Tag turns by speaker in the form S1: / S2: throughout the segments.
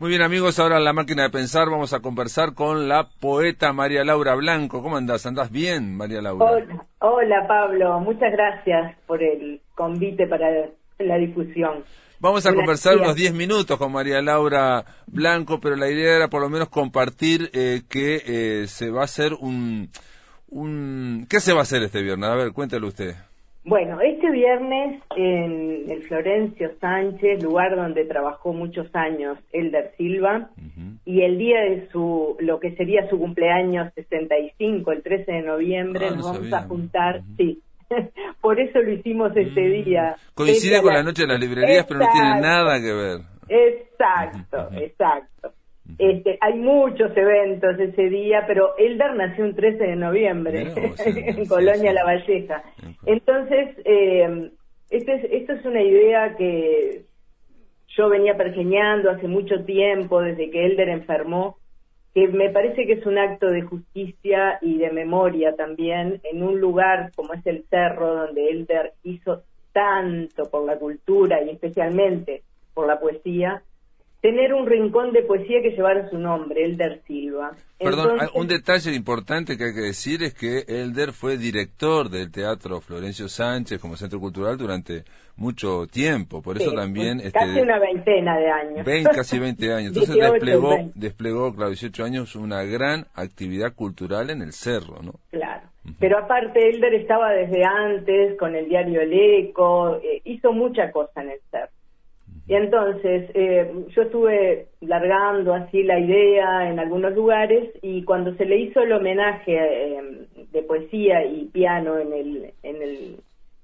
S1: Muy bien amigos, ahora en la máquina de pensar vamos a conversar con la poeta María Laura Blanco. ¿Cómo andás? ¿Andás bien, María Laura?
S2: Hola, hola Pablo, muchas gracias por el convite para la difusión.
S1: Vamos a conversar unos 10 minutos con María Laura Blanco, pero la idea era por lo menos compartir eh, que eh, se va a hacer un, un... ¿Qué se va a hacer este viernes? A ver, cuéntelo usted.
S2: Bueno, este viernes en el Florencio Sánchez, lugar donde trabajó muchos años Elder Silva, y el día de su, lo que sería su cumpleaños 65, el 13 de noviembre, ah, nos vamos a juntar, sí, por eso lo hicimos este mm. día.
S1: Coincide con la noche de las librerías, pero no tiene nada que ver.
S2: Exacto, exacto. Este, hay muchos eventos ese día, pero Eldar nació un 13 de noviembre en Colonia La Valleja. Entonces, eh, este esto es una idea que yo venía pergeñando hace mucho tiempo, desde que Elder enfermó, que me parece que es un acto de justicia y de memoria también en un lugar como es el Cerro, donde Elder hizo tanto por la cultura y especialmente por la poesía, tener un rincón de poesía que llevara su nombre, Elder Silva.
S1: Perdón, un detalle importante que hay que decir es que Elder fue director del Teatro Florencio Sánchez como centro cultural durante mucho tiempo, por eso también...
S2: Este, casi una veintena de años.
S1: casi 20 años. Entonces desplegó, desplegó, claro, 18 años, una gran actividad cultural en el cerro, ¿no?
S2: Claro. Pero aparte, Elder estaba desde antes con el diario El Eco, eh, hizo mucha cosa en el cerro. Y entonces eh, yo estuve largando así la idea en algunos lugares y cuando se le hizo el homenaje eh, de poesía y piano en el, en el,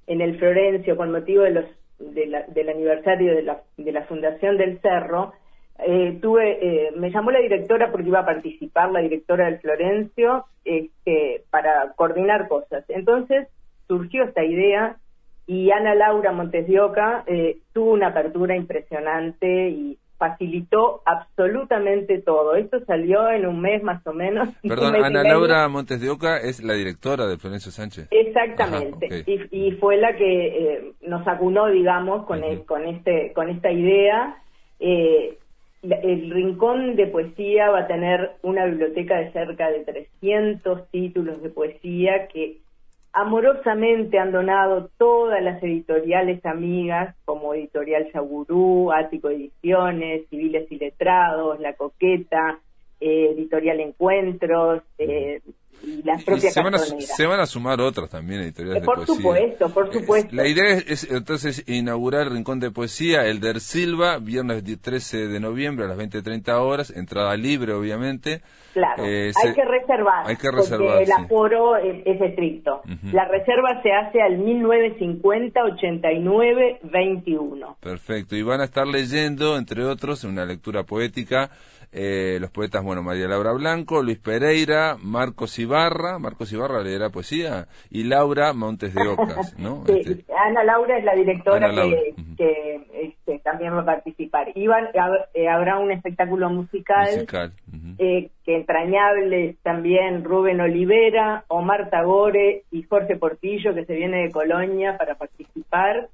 S2: en el Florencio con motivo de los, del aniversario de la, de la Fundación del Cerro, eh, tuve, me llamó la directora porque iba a participar la directora del Florencio este, para coordinar cosas. Entonces surgió esta idea y Ana Laura Montes de Oca eh, tuvo una apertura impresionante y facilitó absolutamente todo. Esto salió en un mes más o menos.
S1: Perdón, Ana Laura Montes de Oca es la directora de Florencio Sánchez.
S2: Exactamente. y, fue la que eh, nos acunó, digamos, con, con, este, con esta idea. Eh, el Rincón de Poesía va a tener una biblioteca de cerca de 300 títulos de poesía que amorosamente han donado todas las editoriales amigas, como Editorial Yagurú, Ático Ediciones, Civiles y Letrados, La Coqueta, eh, Editorial Encuentros, eh, y las propias
S1: se van, a, se van a sumar otras también editoriales
S2: por
S1: de
S2: poesía. Por supuesto, por eh, supuesto.
S1: La idea es, entonces inaugurar el Rincón de Poesía, el Der Silva, viernes 13 de noviembre a las 20.30 horas, entrada libre obviamente.
S2: Claro, eh, hay que reservar.
S1: Hay que reservar.
S2: el aforo es, estricto. La reserva se hace al 1950-89-21.
S1: Perfecto, y van a estar leyendo, entre otros, una lectura poética, eh, los poetas, bueno, María Laura Blanco, Luis Pereira, Marcos Ibarra, Marcos Ibarra leerá poesía, y Laura Montes de Ocas, ¿no?
S2: Este, Ana Laura es la directora que, este, también va a participar. Iban, eh, habrá un espectáculo musical, eh, que entrañables también Rubén Olivera, Omar Tagore y Jorge Portillo, que se viene de Colonia para participar.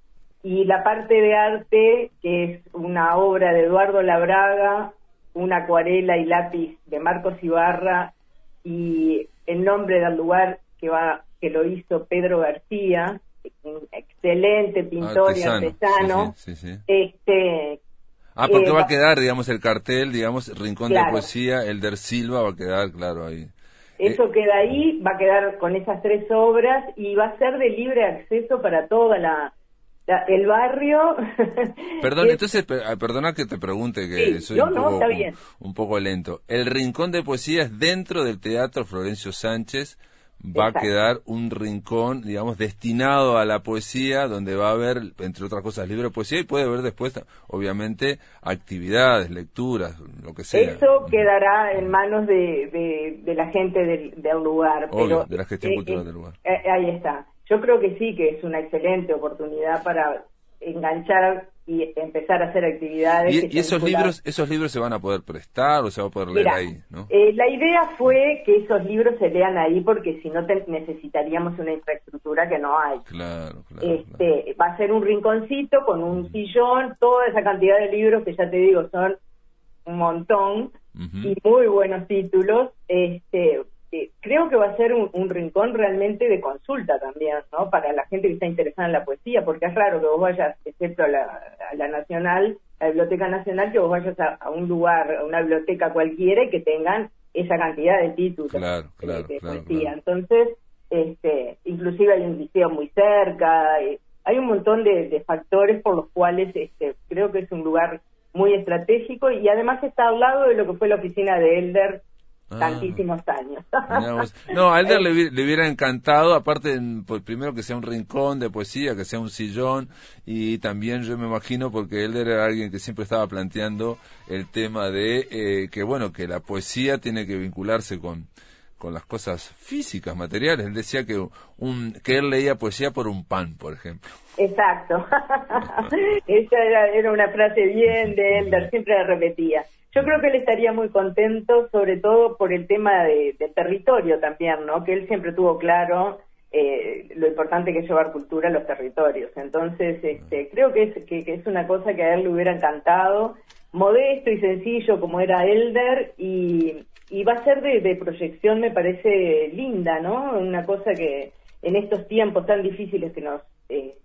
S2: Y la parte de arte, que es una obra de Eduardo Labraga, una acuarela y lápiz de Marcos Ibarra y el nombre del lugar que va que lo hizo Pedro García, un excelente pintor y artesano. este
S1: Ah, porque va a quedar, digamos, el cartel, digamos, Rincón de Poesía, el Der Silva va a quedar, claro, ahí.
S2: Eso eh, queda ahí, va a quedar con esas tres obras y va a ser de libre acceso para toda la, el barrio.
S1: Perdón, entonces, ah, perdona que te pregunte, que soy un, poco, un, poco lento. El Rincón de Poesía es dentro del Teatro Florencio Sánchez. Va a quedar un rincón, digamos, destinado a la poesía, donde va a haber, entre otras cosas, libro de poesía y puede haber después, obviamente, actividades, lecturas, lo que sea.
S2: Eso quedará en manos de, de, la gente del, lugar.
S1: Obvio, de la gestión eh, cultural
S2: eh,
S1: del lugar.
S2: Eh, ahí está. Yo creo que sí, que es una excelente oportunidad para enganchar y empezar a hacer actividades.
S1: ¿Y, esos libros esos libros se van a poder prestar o se va a poder leer ahí? ¿no?
S2: Eh, la idea fue que esos libros se lean ahí porque si no necesitaríamos una infraestructura que no hay.
S1: Claro, claro,
S2: este, Va a ser un rinconcito con un sillón, toda esa cantidad de libros que ya te digo son un montón y muy buenos títulos. Este, eh, creo que va a ser un, rincón realmente de consulta también, ¿no? Para la gente que está interesada en la poesía, porque es raro que vos vayas, excepto a la, Nacional, a la Biblioteca Nacional, que vos vayas a, un lugar, a una biblioteca cualquiera y que tengan esa cantidad de títulos de, poesía. Entonces, este, inclusive hay un liceo muy cerca, eh, hay un montón de, factores por los cuales este, creo que es un lugar muy estratégico y además está al lado de lo que fue la oficina de Elder ah. tantísimos años.
S1: no, a Elder le, hubiera encantado, aparte, pues, primero que sea un rincón de poesía, que sea un sillón, y también yo me imagino, porque Elder era alguien que siempre estaba planteando el tema de eh, que, bueno, que la poesía tiene que vincularse con, con las cosas físicas, materiales. Él decía que, un, que él leía poesía por un pan, por ejemplo.
S2: Exacto. Esa era, una frase bien de él, siempre la repetía. Yo creo que él estaría muy contento, sobre todo por el tema de, del territorio también, ¿no? Que él siempre tuvo claro eh, lo importante que es llevar cultura a los territorios. Entonces, este, creo que es, que es una cosa que a él le hubiera encantado, modesto y sencillo como era Elder, y, y va a ser de, proyección, me parece linda, ¿no? Una cosa que en estos tiempos tan difíciles que nos eh,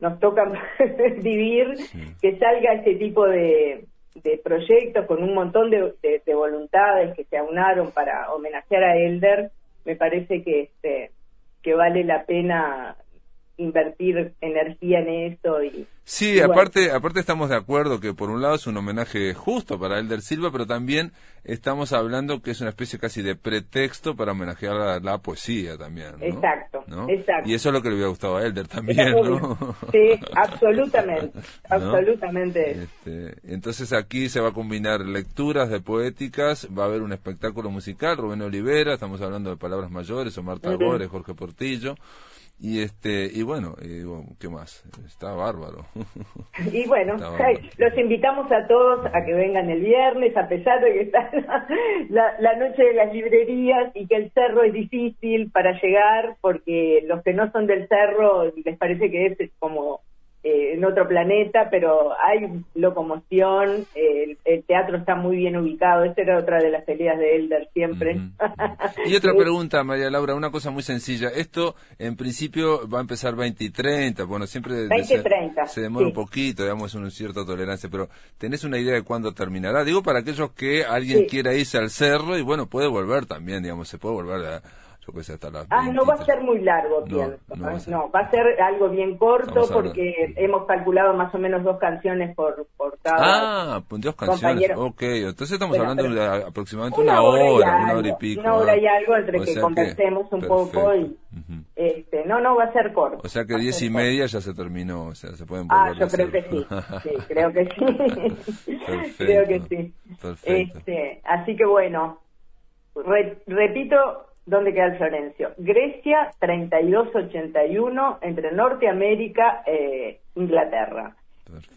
S2: nos toca vivir, que salga este tipo de, proyectos con un montón de, voluntades que se aunaron para homenajear a Elder, me parece que este que vale la pena invertir energía en esto y
S1: sí aparte aparte estamos de acuerdo que por un lado es un homenaje justo para Elder Silva pero también estamos hablando que es una especie casi de pretexto para homenajear la poesía también
S2: exacto exacto.
S1: Y eso es lo que le hubiera gustado a Elder también no
S2: sí absolutamente absolutamente.
S1: Este, entonces aquí se va a combinar lecturas de poéticas va a haber un espectáculo musical Rubén Olivera estamos hablando de palabras mayores o Marta Górez Jorge Portillo y este y bueno, ¿qué más? Está bárbaro.
S2: Y bueno, los invitamos a todos a que vengan el viernes, a pesar de que está la, la, noche de las librerías y que el cerro es difícil para llegar, porque los que no son del cerro les parece que es como eh, en otro planeta, pero hay locomoción, el, teatro está muy bien ubicado, esa era otra de las peleas de Elder siempre.
S1: y otra pregunta, María Laura, una cosa muy sencilla, esto en principio va a empezar 20 y 30, bueno, siempre se, demora un poquito, digamos, una cierta tolerancia, pero ¿tenés una idea de cuándo terminará? Digo, para aquellos que alguien quiera irse al cerro y bueno, puede volver también, digamos, se puede volver a
S2: Ah, no va a ser muy largo, pienso. No, va, a ser... algo bien corto porque hemos calculado más o menos dos canciones por, por cada
S1: Ah, pues dos canciones, ok. Entonces estamos hablando de aproximadamente una, hora, una hora y pico.
S2: Una hora y algo entre que conversemos un poco y... este, no, no, va a ser corto.
S1: O sea que diez y media ya se terminó, o sea, se pueden
S2: Ah, yo creo que sí, sí, creo que sí. creo que sí. Perfecto. Este, así que bueno, repito, ¿Dónde queda el Florencio? Grecia 3281 entre Norteamérica e Inglaterra.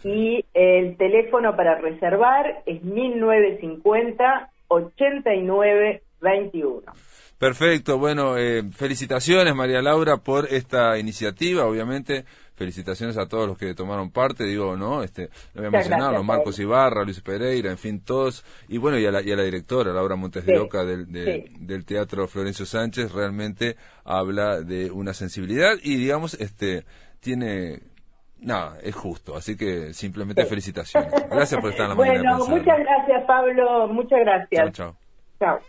S2: Y el teléfono para reservar es 1950 8921.
S1: Perfecto, bueno, eh, felicitaciones María Laura por esta iniciativa, obviamente felicitaciones a todos los que tomaron parte, digo, ¿no? Este, lo voy a mencionar, los Marcos Ibarra, Luis Pereira, en fin, todos, y bueno, y a la, y a la directora, Laura Montes de Oca del, del Teatro Florencio Sánchez, realmente habla de una sensibilidad y, digamos, este, tiene nada, es justo, así que simplemente felicitaciones. Gracias por estar en la
S2: mañana. Bueno, muchas gracias Pablo, muchas gracias.
S1: Chao, chao.
S2: Chao.